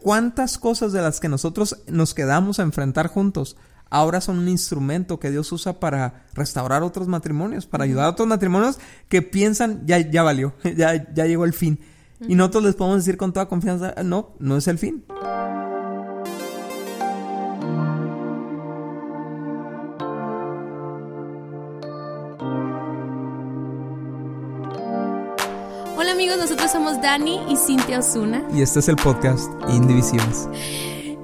¿cuántas cosas de las que nosotros nos quedamos a enfrentar juntos ahora son un instrumento que Dios usa para restaurar otros matrimonios, para ayudar a otros matrimonios que piensan, ya, ya valió, ya, ya llegó el fin. Y nosotros les podemos decir con toda confianza, no, no es el fin. Amigos, nosotros somos Dani y Cintia Osuna. Y este es el podcast Indivisiones.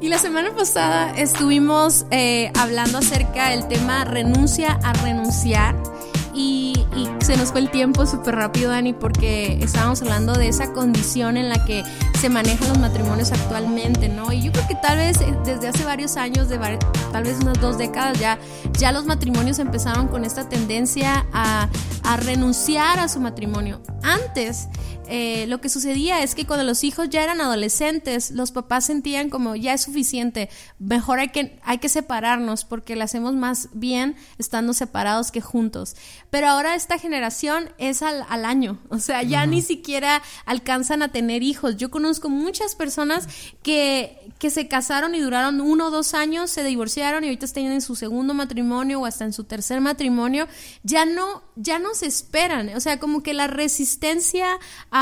Y la semana pasada estuvimos eh, hablando acerca del tema renuncia a renunciar. Y, se nos fue el tiempo súper rápido, Dani, porque estábamos hablando de esa condición en la que se manejan los matrimonios actualmente, ¿no? Y yo creo que tal vez eh, desde hace varios años, de tal vez unas dos décadas ya, ya los matrimonios empezaron con esta tendencia a, a renunciar a su matrimonio. Antes eh, lo que sucedía es que cuando los hijos ya eran adolescentes, los papás sentían como ya es suficiente, mejor hay que, hay que separarnos porque le hacemos más bien estando separados que juntos. Pero ahora esta generación es al, año, o sea, ya ni siquiera alcanzan a tener hijos. Yo conozco muchas personas que, que se casaron y duraron uno o dos años, se divorciaron y ahorita están en su segundo matrimonio o hasta en su tercer matrimonio, ya no, ya no se esperan, o sea, como que la resistencia a,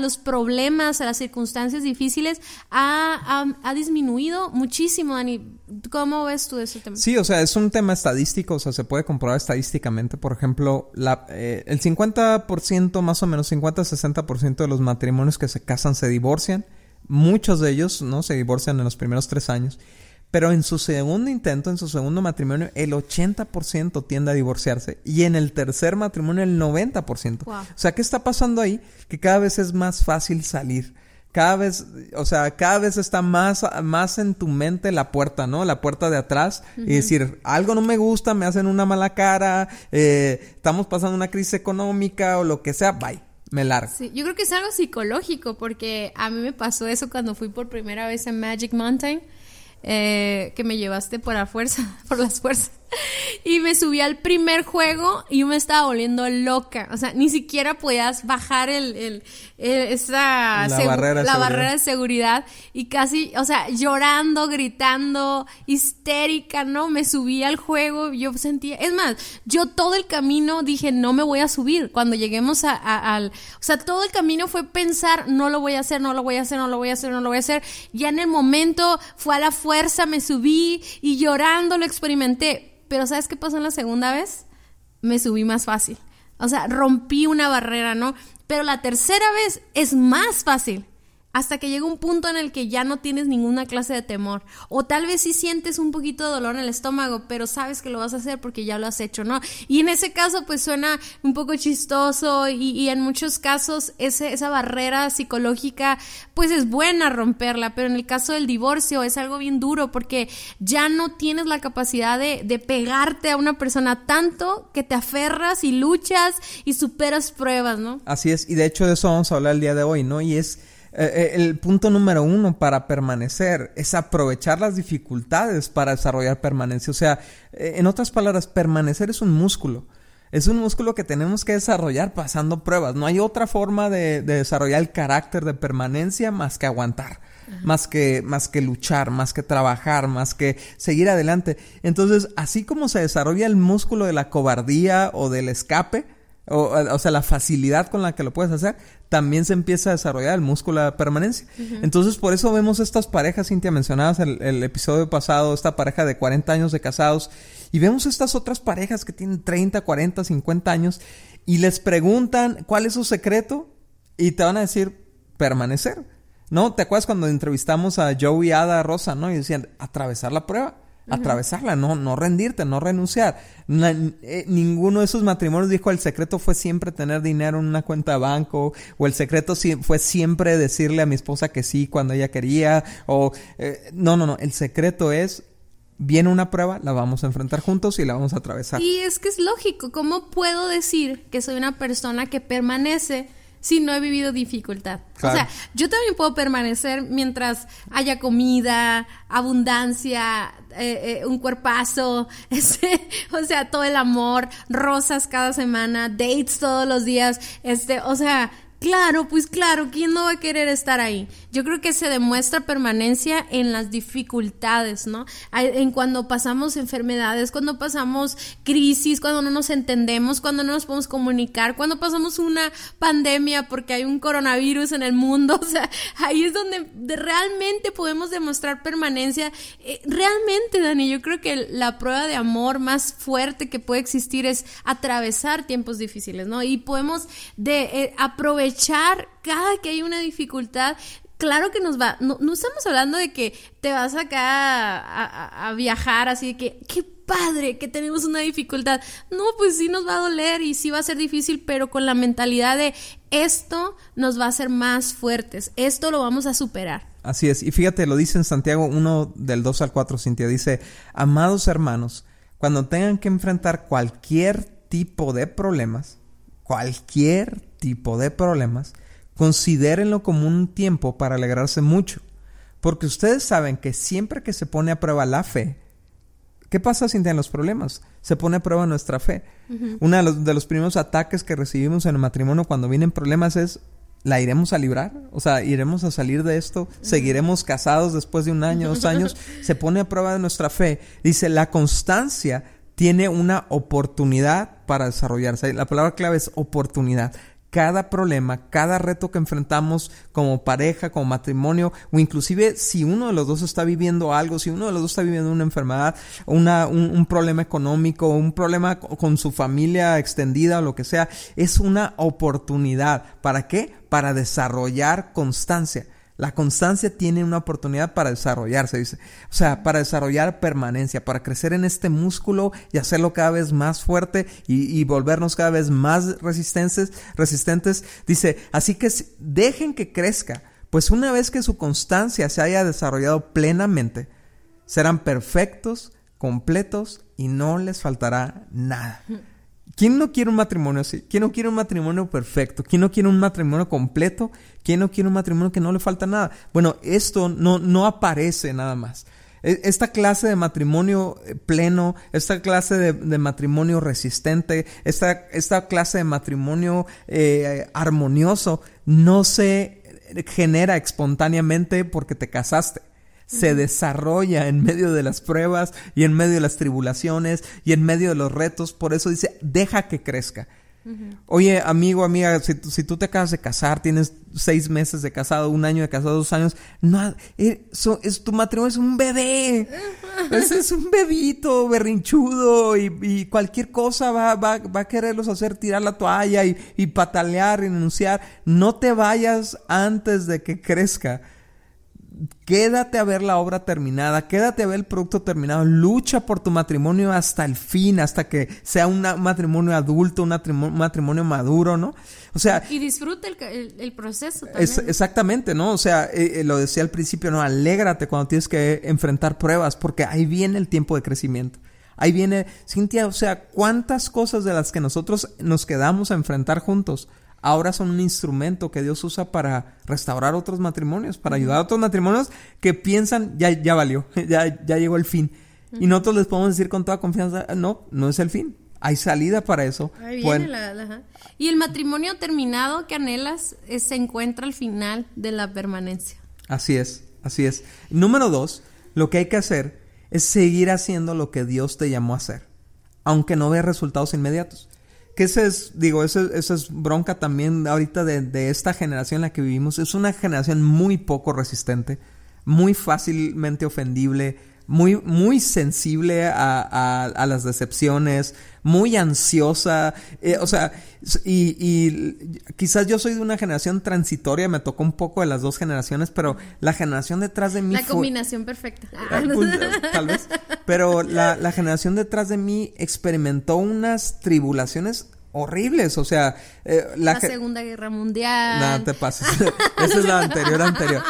los problemas, a las circunstancias difíciles, ha, disminuido muchísimo, Dani. ¿Cómo ves tú ese tema? Sí, o sea, es un tema estadístico, o sea, se puede comprobar estadísticamente. Por ejemplo, la, eh, el 50%, más o menos 50-60% de los matrimonios que se casan se divorcian. Muchos de ellos, ¿no? Se divorcian en los primeros tres años. Pero en su segundo intento, en su segundo matrimonio, el 80% tiende a divorciarse. Y en el tercer matrimonio, el 90%. O sea, ¿qué está pasando ahí? Que cada vez es más fácil salir. Cada vez, o sea, cada vez está más, más en tu mente la puerta, ¿no? La puerta de atrás. Y decir, algo no me gusta, me hacen una mala cara, eh, estamos pasando una crisis económica o lo que sea, bye me largo. Sí, yo creo que es algo psicológico porque a mí me pasó eso cuando fui por primera vez en Magic Mountain. Eh, que me llevaste por la fuerza, por las fuerzas. Y me subí al primer juego y yo me estaba volviendo loca. O sea, ni siquiera podías bajar el, el, esa la, barrera, la barrera de seguridad. Y casi, o sea, llorando, gritando, histérica, ¿no? Me subí al juego, yo sentía. Es más, yo todo el camino dije, no me voy a subir. Cuando lleguemos a, al. O sea, todo el camino fue pensar, no lo voy a hacer, no lo voy a hacer, no lo voy a hacer, no lo voy a hacer. Ya en el momento fue a la fuerza, me subí y llorando lo experimenté pero ¿sabes qué pasó en la segunda vez? Me subí más fácil. O sea, rompí una barrera, ¿no? Pero la tercera vez es más fácil hasta que llega un punto en el que ya no tienes ninguna clase de temor. O tal vez sí sientes un poquito de dolor en el estómago, pero sabes que lo vas a hacer porque ya lo has hecho, ¿no? Y en ese caso, pues suena un poco chistoso y, en muchos casos esa barrera psicológica, pues es buena romperla, pero en el caso del divorcio es algo bien duro porque ya no tienes la capacidad de, de pegarte a una persona tanto que te aferras y luchas y superas pruebas, ¿no? Así es, y de hecho de eso vamos a hablar el día de hoy, ¿no? Y es eh, eh, el punto número uno para permanecer es aprovechar las dificultades para desarrollar permanencia. O sea, eh, en otras palabras, permanecer es un músculo. Es un músculo que tenemos que desarrollar pasando pruebas. No hay otra forma de, desarrollar el carácter de permanencia más que aguantar, más que, más que luchar, más que trabajar, más que seguir adelante. Entonces, así como se desarrolla el músculo de la cobardía o del escape, o, o, sea, la facilidad con la que lo puedes hacer, también se empieza a desarrollar el músculo de permanencia. Entonces, por eso vemos estas parejas, Cintia, mencionadas el, el episodio pasado, esta pareja de 40 años de casados, y vemos estas otras parejas que tienen 30, 40, 50 años, y les preguntan cuál es su secreto, y te van a decir permanecer. ¿No? ¿Te acuerdas cuando entrevistamos a Joey Ada Rosa, ¿no? Y decían, atravesar la prueba atravesarla, no, no rendirte, no renunciar. Eh, ninguno de esos matrimonios dijo el secreto fue siempre tener dinero en una cuenta de banco, o el secreto fue siempre decirle a mi esposa que sí cuando ella quería, o eh, no, no, no, el secreto es viene una prueba, la vamos a enfrentar juntos y la vamos a atravesar. Y es que es lógico, ¿cómo puedo decir que soy una persona que permanece si no he vivido dificultad. O sea, yo también puedo permanecer mientras haya comida, abundancia, eh, eh, un cuerpazo, este, o sea, todo el amor, rosas cada semana, dates todos los días, este, o sea, Claro, pues claro, ¿quién no va a querer estar ahí? Yo creo que se demuestra permanencia en las dificultades, ¿no? En cuando pasamos enfermedades, cuando pasamos crisis, cuando no nos entendemos, cuando no nos podemos comunicar, cuando pasamos una pandemia porque hay un coronavirus en el mundo, o sea, ahí es donde realmente podemos demostrar permanencia. Eh, realmente, Dani, yo creo que la prueba de amor más fuerte que puede existir es atravesar tiempos difíciles, ¿no? Y podemos de, eh, aprovechar echar cada que hay una dificultad. Claro que nos va, no, estamos hablando de que te vas acá a, a, viajar así de que, qué padre que tenemos una dificultad. No, pues sí nos va a doler y sí va a ser difícil, pero con la mentalidad de esto nos va a hacer más fuertes, esto lo vamos a superar. Así es, y fíjate, lo dice en Santiago 1 del 2 al 4, Cintia, dice, amados hermanos, cuando tengan que enfrentar cualquier tipo de problemas, cualquier tipo de problemas, considérenlo como un tiempo para alegrarse mucho, porque ustedes saben que siempre que se pone a prueba la fe, ¿qué pasa sin tener los problemas? Se pone a prueba nuestra fe. Uno de los, de los primeros ataques que recibimos en el matrimonio cuando vienen problemas es, ¿la iremos a librar? O sea, ¿iremos a salir de esto? ¿Seguiremos casados después de un año, dos años? Se pone a prueba de nuestra fe. Dice, la constancia tiene una oportunidad para desarrollarse. La palabra clave es oportunidad cada problema, cada reto que enfrentamos como pareja, como matrimonio, o inclusive si uno de los dos está viviendo algo, si uno de los dos está viviendo una enfermedad, una, un, problema económico, un problema con su familia extendida o lo que sea, es una oportunidad. ¿Para qué? Para desarrollar constancia. La constancia tiene una oportunidad para desarrollarse, dice. O sea, para desarrollar permanencia, para crecer en este músculo y hacerlo cada vez más fuerte y, volvernos cada vez más resistentes, resistentes. Dice, así que dejen que crezca, pues una vez que su constancia se haya desarrollado plenamente, serán perfectos, completos y no les faltará nada. ¿Quién no quiere un matrimonio así? ¿Quién no quiere un matrimonio perfecto? ¿Quién no quiere un matrimonio completo? ¿Quién no quiere un matrimonio que no le falta nada? Bueno, esto no, no aparece nada más. E, esta clase de matrimonio eh, pleno, esta clase de, matrimonio resistente, esta, esta, clase de matrimonio eh, armonioso no se genera espontáneamente porque te casaste se desarrolla en medio de las pruebas y en medio de las tribulaciones y en medio de los retos. Por eso dice, deja que crezca. Oye, amigo, amiga, si, si, tú te acabas de casar, tienes seis meses de casado, un año de casado, dos años, no, eh, es, tu matrimonio es un bebé. Ese es un bebito berrinchudo y, cualquier cosa va, va, va, a quererlos hacer tirar la toalla y, y patalear, renunciar. No te vayas antes de que crezca quédate a ver la obra terminada, quédate a ver el producto terminado, lucha por tu matrimonio hasta el fin, hasta que sea un matrimonio adulto, un matrimonio, maduro, ¿no? O sea... Y disfruta el, proceso. exactamente, ¿no? O sea, eh, eh, lo decía al principio, ¿no? Alégrate cuando tienes que enfrentar pruebas, porque ahí viene el tiempo de crecimiento. Ahí viene, Cintia, o sea, ¿cuántas cosas de las que nosotros nos quedamos a enfrentar juntos? Ahora son un instrumento que Dios usa para restaurar otros matrimonios, para ayudar a otros matrimonios que piensan, ya, ya valió, ya, ya llegó el fin. Y nosotros les podemos decir con toda confianza, no, no es el fin. Hay salida para eso. y el matrimonio terminado que anhelas eh, se encuentra al final de la permanencia. Así es, así es. Número dos, lo que hay que hacer es seguir haciendo lo que Dios te llamó a hacer, aunque no veas resultados inmediatos. Que ese es, digo, eso, es bronca también ahorita de, esta generación en la que vivimos. Es una generación muy poco resistente, muy fácilmente ofendible, muy, muy sensible a, las decepciones, muy ansiosa, eh, o sea, y, quizás yo soy de una generación transitoria, me tocó un poco de las dos generaciones, pero la generación detrás de mí... La combinación perfecta. Ah, pues, tal vez. Pero la, la generación detrás de mí experimentó unas tribulaciones horribles, o sea, eh, la, Segunda Guerra Mundial. Nada, te pases. Esa es la anterior anterior.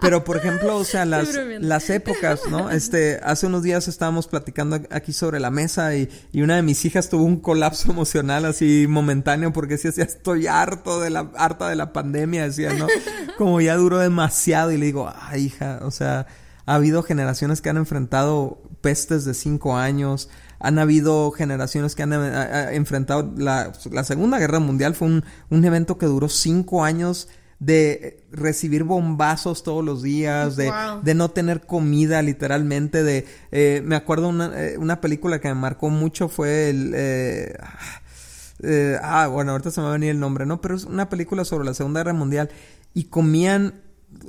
Pero por ejemplo, o sea, las, las épocas, ¿no? Este, hace unos días estábamos platicando aquí sobre la mesa y, y una de mis hijas tuvo un colapso emocional así momentáneo porque decía, estoy harto de la harta de la pandemia, decía, ¿no? Como ya duró demasiado y le digo, "Ay, hija, o sea, ha habido generaciones que han enfrentado pestes de cinco años, han habido generaciones que han eh, enfrentado la, la, Segunda Guerra Mundial, fue un, un evento que duró cinco años de recibir bombazos todos los días, de, de no tener comida literalmente, de... Eh, me acuerdo una, eh, una película que me marcó mucho fue el... Eh, ah, bueno, ahorita se me va a venir el nombre, ¿no? Pero es una película sobre la Segunda Guerra Mundial y comían...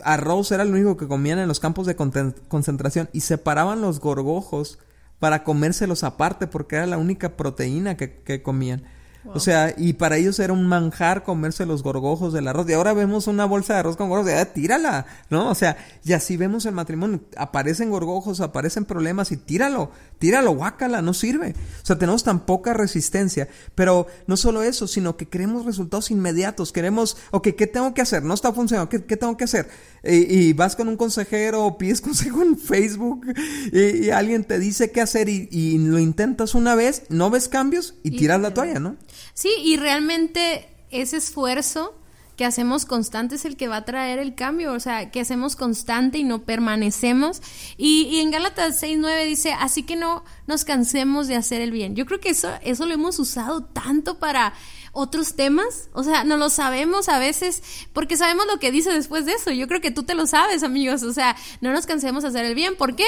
Arroz era lo único que comían en los campos de concentración y separaban los gorgojos para comérselos aparte porque era la única proteína que, comían. O sea, y para ellos era un manjar comerse los gorgojos del arroz. Y ahora vemos una bolsa de arroz con gorgojos, ya tírala, ¿no? O sea, y así vemos el matrimonio. Aparecen gorgojos, aparecen problemas y tíralo, tíralo, guácala, no sirve. O sea, tenemos tan poca resistencia. Pero no solo eso, sino que queremos resultados inmediatos. Queremos, ok, ¿qué tengo que hacer? No está funcionando, ¿qué, tengo que hacer? Y, vas con un consejero pides consejo en Facebook y, alguien te dice qué hacer y, lo intentas una vez, no ves cambios y tiras la toalla, ¿no? Sí, y realmente ese esfuerzo que hacemos constante es el que va a traer el cambio, o sea, que hacemos constante y no permanecemos. Y, y en Gálatas 6.9 dice, así que no nos cansemos de hacer el bien. Yo creo que eso, eso lo hemos usado tanto para otros temas, o sea, no lo sabemos a veces porque sabemos lo que dice después de eso. Yo creo que tú te lo sabes, amigos, o sea, no nos cansemos de hacer el bien. ¿Por qué?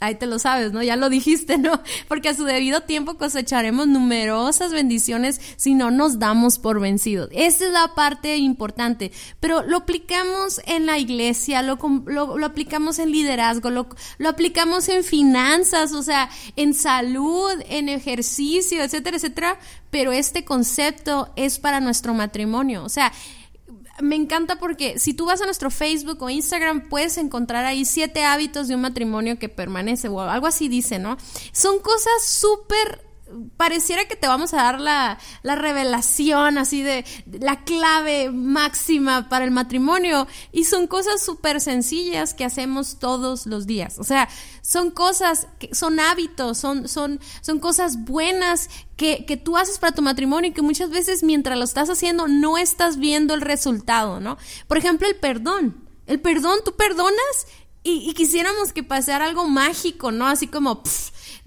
Ahí te lo sabes, ¿no? Ya lo dijiste, ¿no? Porque a su debido tiempo cosecharemos numerosas bendiciones si no nos damos por vencidos. Esa es la parte importante. Pero lo aplicamos en la iglesia, lo, lo, aplicamos en liderazgo, lo, lo aplicamos en finanzas, o sea, en salud, en ejercicio, etcétera, etcétera. Pero este concepto es para nuestro matrimonio. O sea, me encanta porque si tú vas a nuestro Facebook o Instagram puedes encontrar ahí siete hábitos de un matrimonio que permanece o algo así dice, ¿no? Son cosas súper pareciera que te vamos a dar la, la, revelación así de la clave máxima para el matrimonio y son cosas súper sencillas que hacemos todos los días. O sea, son cosas, que son hábitos, son, son, son cosas buenas que, que tú haces para tu matrimonio y que muchas veces mientras lo estás haciendo no estás viendo el resultado, ¿no? Por ejemplo, el perdón. El perdón, tú perdonas y, quisiéramos que pasara algo mágico, ¿no? Así como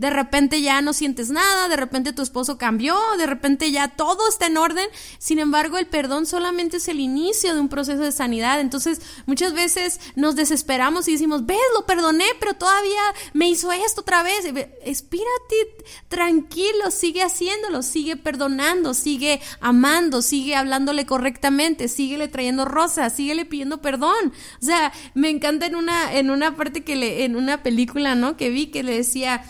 de repente ya no sientes nada, de repente tu esposo cambió, de repente ya todo está en orden. Sin embargo, el perdón solamente es el inicio de un proceso de sanidad. Entonces, muchas veces nos desesperamos y decimos, ves, lo perdoné, pero todavía me hizo esto otra vez. Espírate, tranquilo, sigue haciéndolo, sigue perdonando, sigue amando, sigue hablándole correctamente, síguele trayendo rosas, síguele pidiendo perdón. O sea, me encanta en una, en una parte que le, en una película, ¿no? Que vi que le decía,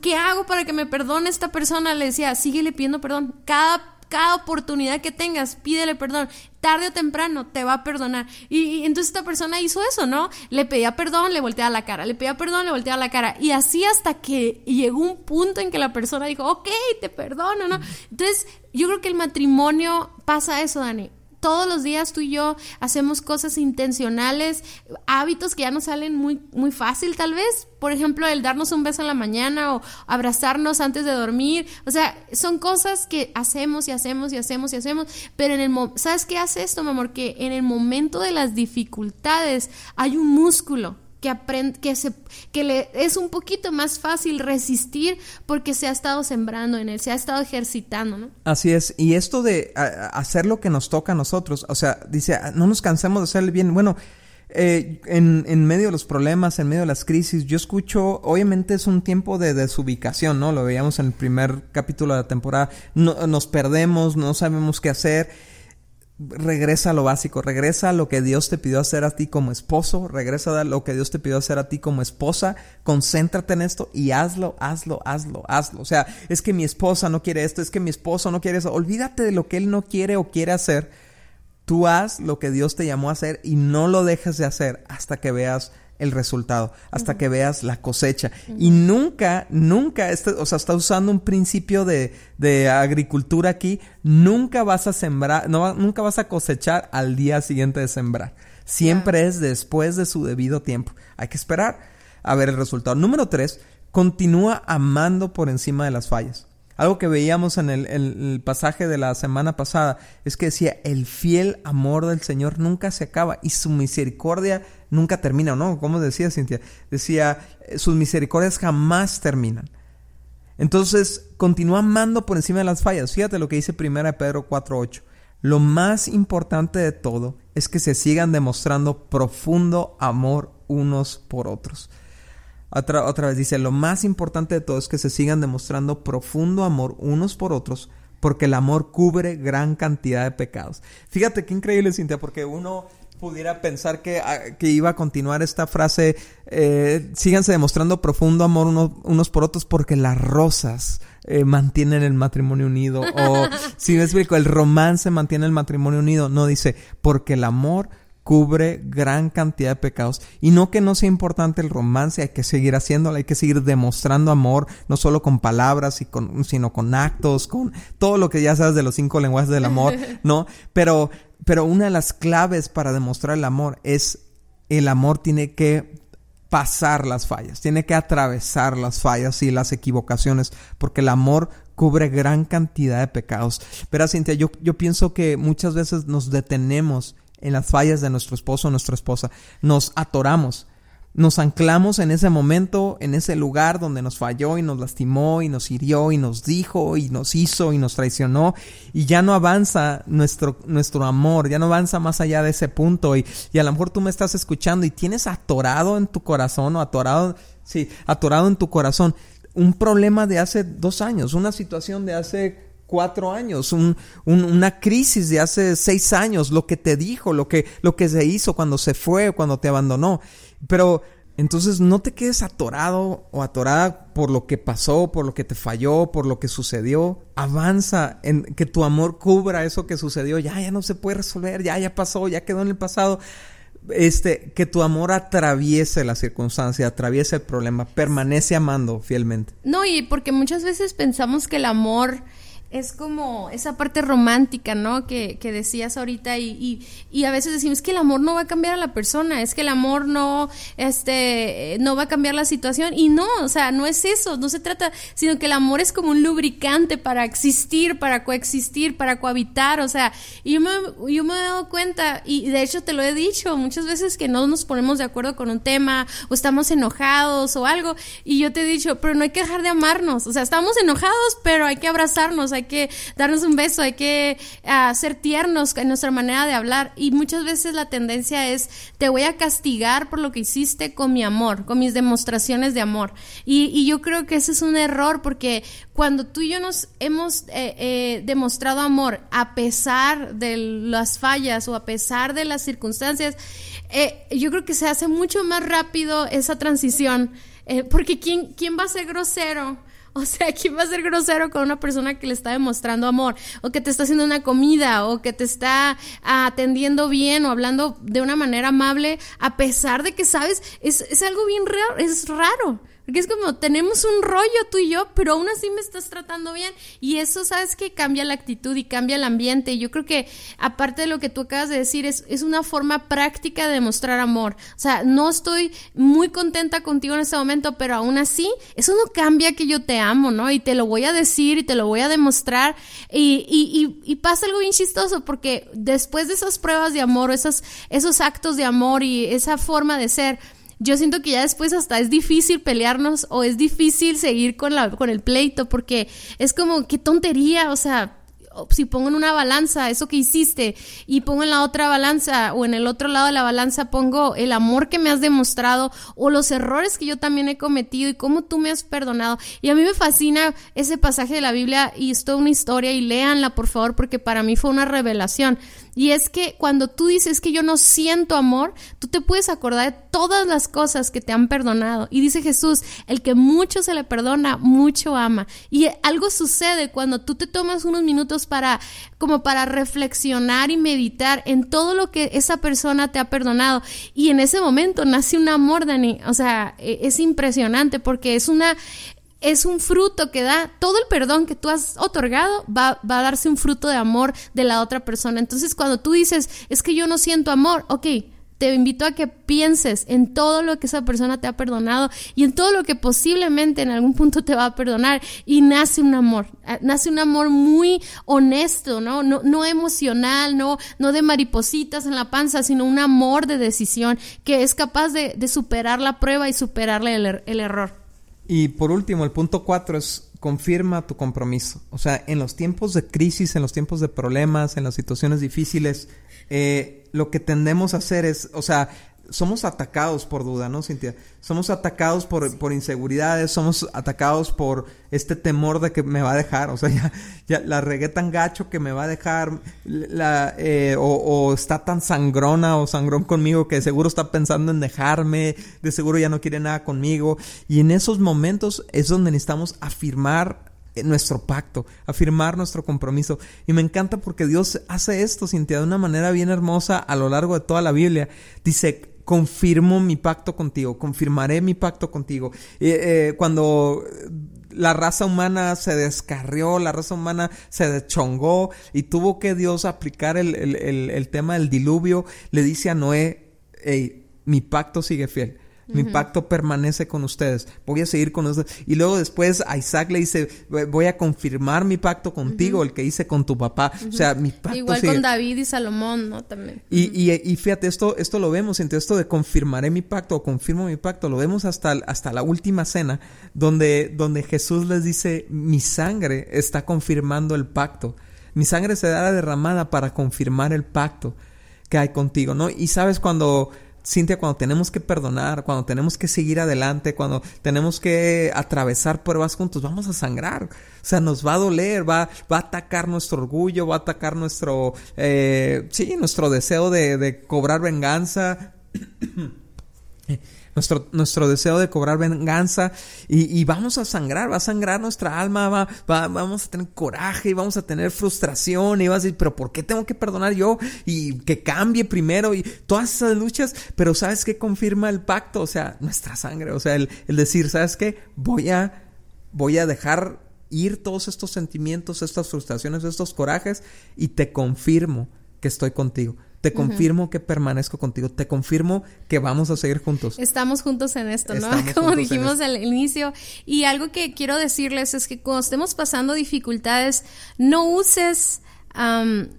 ¿qué hago para que me perdone esta persona? Le decía, síguele pidiendo perdón. Cada, cada oportunidad que tengas, pídele perdón. Tarde o temprano te va a perdonar. Y, entonces esta persona hizo eso, ¿no? Le pedía perdón, le volteaba la cara. Le pedía perdón, le volteaba la cara. Y así hasta que llegó un punto en que la persona dijo, ok, te perdono, ¿no? Entonces, yo creo que el matrimonio pasa eso, Dani todos los días tú y yo hacemos cosas intencionales, hábitos que ya nos salen muy, muy fácil tal vez. Por ejemplo, el darnos un beso en la mañana o abrazarnos antes de dormir. O sea, son cosas que hacemos y hacemos y hacemos y hacemos. Pero en el ¿sabes qué hace esto, mi amor? Que en el momento de las dificultades hay un músculo que que se, que le es un poquito más fácil resistir porque se ha estado sembrando en él, se ha estado ejercitando, ¿no? Así es, y esto de hacer lo que nos toca a nosotros, o sea, dice, ah, no nos cansemos de hacer el bien, bueno, eh, en, en, medio de los problemas, en medio de las crisis, yo escucho, obviamente es un tiempo de desubicación, ¿no? Lo veíamos en el primer capítulo de la temporada, no, nos perdemos, no sabemos qué hacer regresa a lo básico, regresa a lo que Dios te pidió hacer a ti como esposo, regresa a lo que Dios te pidió hacer a ti como esposa, concéntrate en esto y hazlo, hazlo, hazlo, hazlo. O sea, es que mi esposa no quiere esto, es que mi esposo no quiere eso. Olvídate de lo que él no quiere o quiere hacer. Tú haz lo que Dios te llamó a hacer y no lo dejes de hacer hasta que veas el resultado, hasta que veas la cosecha. Y nunca, nunca, este, o sea, está usando un principio de, de, agricultura aquí, nunca vas a sembrar, no, nunca vas a cosechar al día siguiente de sembrar. Siempre es después de su debido tiempo. Hay que esperar a ver el resultado. Número tres, continúa amando por encima de las fallas. Algo que veíamos en el, pasaje de la semana pasada es que decía, el fiel amor del Señor nunca se acaba y su misericordia nunca termina, ¿no? ¿Cómo decía Cintia? Decía, sus misericordias jamás terminan. Entonces, continúa amando por encima de las fallas. Fíjate lo que dice 1 Pedro 4.8. Lo más importante de todo es que se sigan demostrando profundo amor unos por otros. Otra, otra vez dice, lo más importante de todo es que se sigan demostrando profundo amor unos por otros, porque el amor cubre gran cantidad de pecados. Fíjate qué increíble, Cintia, porque uno pudiera pensar que, ah, que iba a continuar esta frase, eh, síganse demostrando profundo amor unos por otros porque las rosas eh, mantienen el matrimonio unido. O, si me explico, el romance mantiene el matrimonio unido. No dice, porque el amor cubre gran cantidad de pecados. Y no que no sea importante el romance, hay que seguir haciéndolo, hay que seguir demostrando amor, no solo con palabras, y con, sino con actos, con todo lo que ya sabes de los cinco lenguajes del amor, ¿no? Pero, pero una de las claves para demostrar el amor es el amor tiene que pasar las fallas, tiene que atravesar las fallas y las equivocaciones, porque el amor cubre gran cantidad de pecados. Pero Cintia, yo, yo pienso que muchas veces nos detenemos en las fallas de nuestro esposo o nuestra esposa. Nos atoramos, nos anclamos en ese momento, en ese lugar donde nos falló y nos lastimó y nos hirió y nos dijo y nos hizo y nos traicionó. Y ya no avanza nuestro, nuestro amor, ya no avanza más allá de ese punto. Y, y a lo mejor tú me estás escuchando y tienes atorado en tu corazón o atorado, sí, atorado en tu corazón un problema de hace dos años, una situación de hace cuatro años, un, una crisis de hace seis años, lo que te dijo, lo que, lo que se hizo cuando se fue, cuando te abandonó. Pero entonces no te quedes atorado o atorada por lo que pasó, por lo que te falló, por lo que sucedió. Avanza en que tu amor cubra eso que sucedió. Ya, ya no se puede resolver, ya, ya pasó, ya quedó en el pasado. Este, que tu amor atraviese la circunstancia, atraviese el problema, permanece amando fielmente. No, y porque muchas veces pensamos que el amor es como esa parte romántica, ¿no? Que, que decías ahorita y, y, a veces decimos que el amor no va a cambiar a la persona, es que el amor no, este, no va a cambiar la situación y no, o sea, no es eso, no se trata, sino que el amor es como un lubricante para existir, para coexistir, para cohabitar, o sea, y yo me, yo me he dado cuenta y de hecho te lo he dicho muchas veces que no nos ponemos de acuerdo con un tema o estamos enojados o algo y yo te he dicho, pero no hay que dejar de amarnos, o sea, estamos enojados, pero hay que abrazarnos, hay que darnos un beso, hay que uh, ser tiernos en nuestra manera de hablar. Y muchas veces la tendencia es, te voy a castigar por lo que hiciste con mi amor, con mis demostraciones de amor. Y, yo creo que ese es un error porque cuando tú y yo nos hemos eh, eh, demostrado amor a pesar de las fallas o a pesar de las circunstancias, eh, yo creo que se hace mucho más rápido esa transición. porque ¿quién, ¿quién va a ser grosero? O sea, ¿quién va a ser grosero con una persona que le está demostrando amor? O que te está haciendo una comida, o que te está atendiendo bien, o hablando de una manera amable, a pesar de que, ¿sabes? Es, es algo bien raro, es raro. Porque es como, tenemos un rollo tú y yo, pero aún así me estás tratando bien. Y eso, ¿sabes que Cambia la actitud y cambia el ambiente. Y yo creo que, aparte de lo que tú acabas de decir, es, es una forma práctica de demostrar amor. O sea, no estoy muy contenta contigo en este momento, pero aún así, eso no cambia que yo te amo, ¿no? Y te lo voy a decir y te lo voy a demostrar. Y, y, y, pasa algo bien chistoso, porque después de esas pruebas de amor, esos, esos actos de amor y esa forma de ser, yo siento que ya después hasta es difícil pelearnos o es difícil seguir con, la, con el pleito porque es como, qué tontería, o sea, si pongo en una balanza eso que hiciste y pongo en la otra balanza o en el otro lado de la balanza pongo el amor que me has demostrado o los errores que yo también he cometido y cómo tú me has perdonado. Y a mí me fascina ese pasaje de la Biblia y es toda una historia y léanla por favor porque para mí fue una revelación. Y es que cuando tú dices que yo no siento amor, tú te puedes acordar de todas las cosas que te han perdonado. Y dice Jesús, el que mucho se le perdona, mucho ama. Y algo sucede cuando tú te tomas unos minutos para como para reflexionar y meditar en todo lo que esa persona te ha perdonado. Y en ese momento nace un amor, Dani. O sea, e, es impresionante porque es una es un fruto que da, todo el perdón que tú has otorgado va, va, a darse un fruto de amor de la otra persona. Entonces cuando tú dices, es que yo no siento amor, ok, te invito a que pienses en todo lo que esa persona te ha perdonado y en todo lo que posiblemente en algún punto te va a perdonar y nace un amor, nace un amor muy honesto, ¿no? No, no emocional, no, no de maripositas en la panza, sino un amor de decisión que es capaz de, superar la prueba y superarle el, el error. Y por último, el punto cuatro es confirma tu compromiso. O sea, en los tiempos de crisis, en los tiempos de problemas, en las situaciones difíciles, eh, lo que tendemos a hacer es, o sea, somos atacados por duda, ¿no, Cintia? Somos atacados por, por, inseguridades, somos atacados por este temor de que me va a dejar, o sea, ya, ya la regué tan gacho que me va a dejar, la, eh, o, o, está tan sangrona o sangrón conmigo que seguro está pensando en dejarme, de seguro ya no quiere nada conmigo, y en esos momentos es donde necesitamos afirmar nuestro pacto, afirmar nuestro compromiso. Y me encanta porque Dios hace esto, Cintia, de una manera bien hermosa a lo largo de toda la Biblia. Dice, confirmo mi pacto contigo, confirmaré mi pacto contigo. Eh, cuando la raza humana se descarrió, la raza humana se deschongó y tuvo que Dios aplicar el, el tema del diluvio, le dice a Noé, mi pacto sigue fiel mi pacto permanece con ustedes. Voy a seguir con ustedes. Y luego después a Isaac le dice, voy a confirmar mi pacto contigo, el que hice con tu papá. O sea, mi pacto Igual con David y Salomón, ¿no? También. Y, y, fíjate, esto, esto lo vemos, entre esto de confirmaré mi pacto o confirmo mi pacto, lo vemos hasta, hasta la última cena, donde, donde Jesús les dice, mi sangre está confirmando el pacto. Mi sangre se dará derramada para confirmar el pacto que hay contigo, ¿no? Y sabes cuando Cintia, cuando tenemos que perdonar, cuando tenemos que seguir adelante, cuando tenemos que atravesar pruebas juntos, vamos a sangrar. O sea, nos va a doler, va, va a atacar nuestro orgullo, va a atacar nuestro, eh, sí, nuestro deseo de, de cobrar venganza. nuestro, nuestro deseo de cobrar venganza y, vamos a sangrar, va a sangrar nuestra alma, va, vamos a tener coraje y vamos a tener frustración y vas a decir, pero ¿por qué tengo que perdonar yo? Y que cambie primero y todas esas luchas, pero ¿sabes qué confirma el pacto? O sea, nuestra sangre, o sea, el, el decir, ¿sabes qué? Voy a, voy a dejar ir todos estos sentimientos, estas frustraciones, estos corajes y te confirmo que estoy contigo. Te confirmo que permanezco contigo. Te confirmo que vamos a seguir juntos. Estamos juntos en esto, ¿no? Como dijimos al inicio. Y algo que quiero decirles es que cuando estemos pasando dificultades, no uses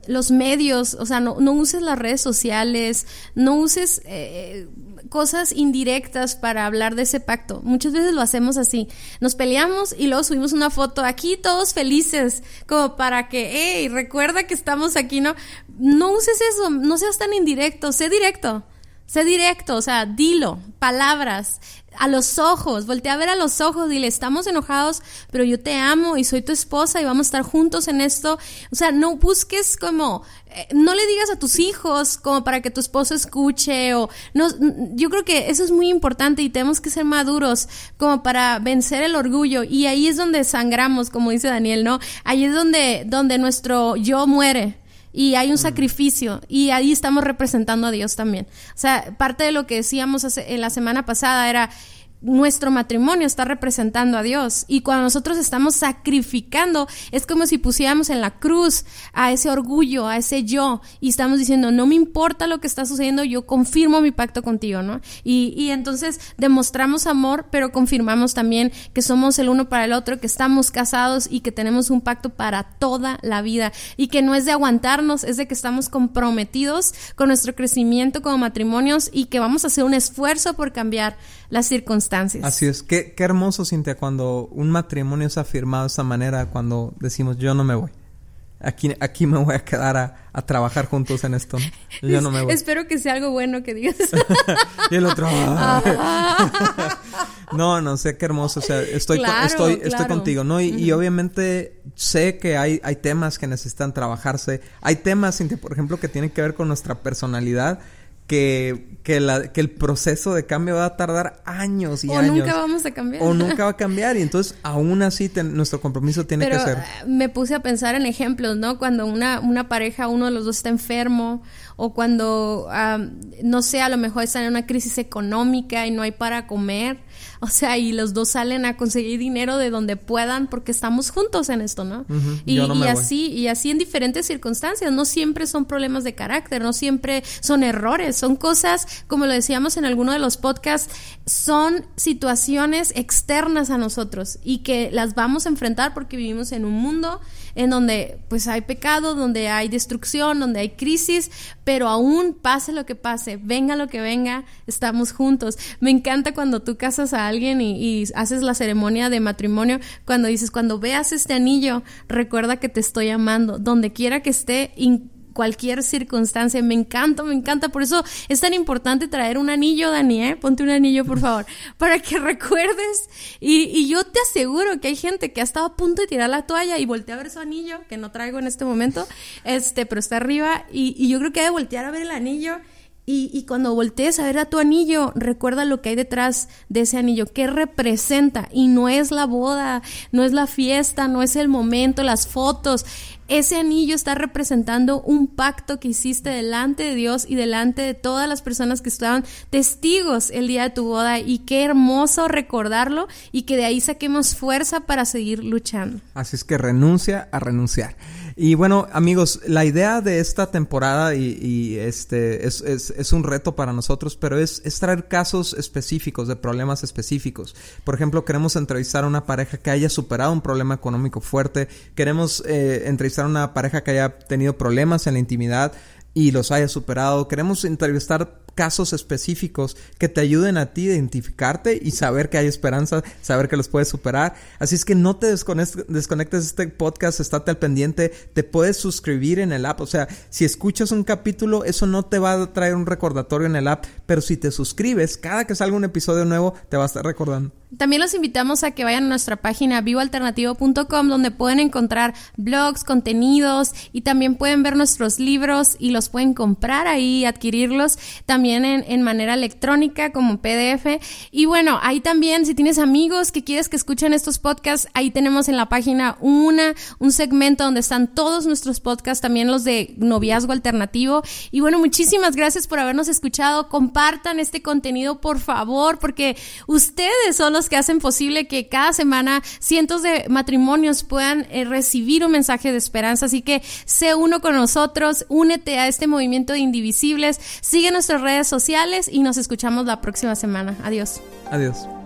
los medios, o sea, no, uses las redes sociales, no uses eh, cosas indirectas para hablar de ese pacto. Muchas veces lo hacemos así. Nos peleamos y luego subimos una foto aquí todos felices, como para que, hey, recuerda que estamos aquí, ¿no? No uses eso, no seas tan indirecto, sé directo. Sé directo, o sea, dilo, palabras, a los ojos, voltea a ver a los ojos, dile, estamos enojados, pero yo te amo y soy tu esposa y vamos a estar juntos en esto. O sea, no busques como, eh, no le digas a tus hijos como para que tu esposo escuche o no, yo creo que eso es muy importante y tenemos que ser maduros como para vencer el orgullo y ahí es donde sangramos, como dice Daniel, ¿no? Ahí es donde, donde nuestro yo muere y hay un sacrificio y ahí estamos representando a Dios también. O sea, parte de lo que decíamos en la semana pasada era nuestro matrimonio está representando a Dios y cuando nosotros estamos sacrificando es como si pusiéramos en la cruz a ese orgullo, a ese yo y estamos diciendo no me importa lo que está sucediendo, yo confirmo mi pacto contigo, ¿no? Y, y entonces demostramos amor pero confirmamos también que somos el uno para el otro, que estamos casados y que tenemos un pacto para toda la vida y que no es de aguantarnos, es de que estamos comprometidos con nuestro crecimiento como matrimonios y que vamos a hacer un esfuerzo por cambiar las circunstancias. Así es, qué, qué hermoso, Cintia, cuando un matrimonio es afirmado de esa manera, cuando decimos yo no me voy. Aquí, aquí me voy a quedar a, trabajar juntos en esto. Yo no me voy. Espero que sea algo bueno que digas. y el otro. Ah. no, no sé qué hermoso. O sea, estoy, estoy, estoy contigo, ¿no? Y, y, obviamente sé que hay, hay temas que necesitan trabajarse. Hay temas, Cintia, por ejemplo, que tienen que ver con nuestra personalidad que, que, la, que el proceso de cambio va a tardar años y años. O nunca vamos a cambiar. O nunca va a cambiar. Y entonces, aún así, nuestro compromiso tiene que ser. Eh, me puse a pensar en ejemplos, ¿no? Cuando una, una pareja, uno de los dos está enfermo o cuando, no sé, a lo mejor están en una crisis económica y no hay para comer. O sea, y los dos salen a conseguir dinero de donde puedan porque estamos juntos en esto, ¿no? y, así, y así en diferentes circunstancias. No siempre son problemas de carácter, no siempre son errores, son cosas, como lo decíamos en alguno de los podcasts, son situaciones externas a nosotros y que las vamos a enfrentar porque vivimos en un mundo en donde pues hay pecado, donde hay destrucción, donde hay crisis, pero aún pase lo que pase, venga lo que venga, estamos juntos. Me encanta cuando tú casas a alguien y, haces la ceremonia de matrimonio, cuando dices, cuando veas este anillo, recuerda que te estoy amando, donde quiera que esté, cualquier circunstancia. Me encanta, me encanta. Por eso es tan importante traer un anillo, Dani, ¿eh? Ponte un anillo, por favor, para que recuerdes. Y, yo te aseguro que hay gente que ha estado a punto de tirar la toalla y voltea a ver su anillo, que no traigo en este momento, este, pero está arriba. Y, y yo creo que de voltear a ver el anillo. Y, y, cuando voltees a ver a tu anillo, recuerda lo que hay detrás de ese anillo, qué representa. Y no es la boda, no es la fiesta, no es el momento, las fotos ese anillo está representando un pacto que hiciste delante de Dios y delante de todas las personas que estaban testigos el día de tu boda y qué hermoso recordarlo y que de ahí saquemos fuerza para seguir luchando. Así es que renuncia a renunciar. Y bueno, amigos, la idea de esta temporada y, este es, es, un reto para nosotros, pero es, es traer casos específicos de problemas específicos. Por ejemplo, queremos entrevistar a una pareja que haya superado un problema económico fuerte, queremos eh, entrevistar una pareja que haya tenido problemas en la intimidad y los haya superado, queremos entrevistar casos específicos que te ayuden a ti a identificarte y saber que hay esperanza, saber que los puedes superar. Así es que no te desconectes de este podcast, estate al pendiente, te puedes suscribir en el app. O sea, si escuchas un capítulo, eso no te va a traer un recordatorio en el app, pero si te suscribes, cada que salga un episodio nuevo, te va a estar recordando. También los invitamos a que vayan a nuestra página vivoalternativo.com donde pueden encontrar blogs, contenidos y también pueden ver nuestros libros y los pueden comprar ahí, adquirirlos también en, manera electrónica como PDF. Y bueno, ahí también si tienes amigos que quieres que escuchen estos podcasts, ahí tenemos en la página una, un segmento donde están todos nuestros podcasts, también los de noviazgo alternativo. Y bueno, muchísimas gracias por habernos escuchado. Compartan este contenido, por favor, porque ustedes son que hacen posible que cada semana cientos de matrimonios puedan eh, recibir un mensaje de esperanza. Así que sé uno con nosotros, únete a este movimiento de indivisibles, sigue nuestras redes sociales y nos escuchamos la próxima semana. Adiós. Adiós.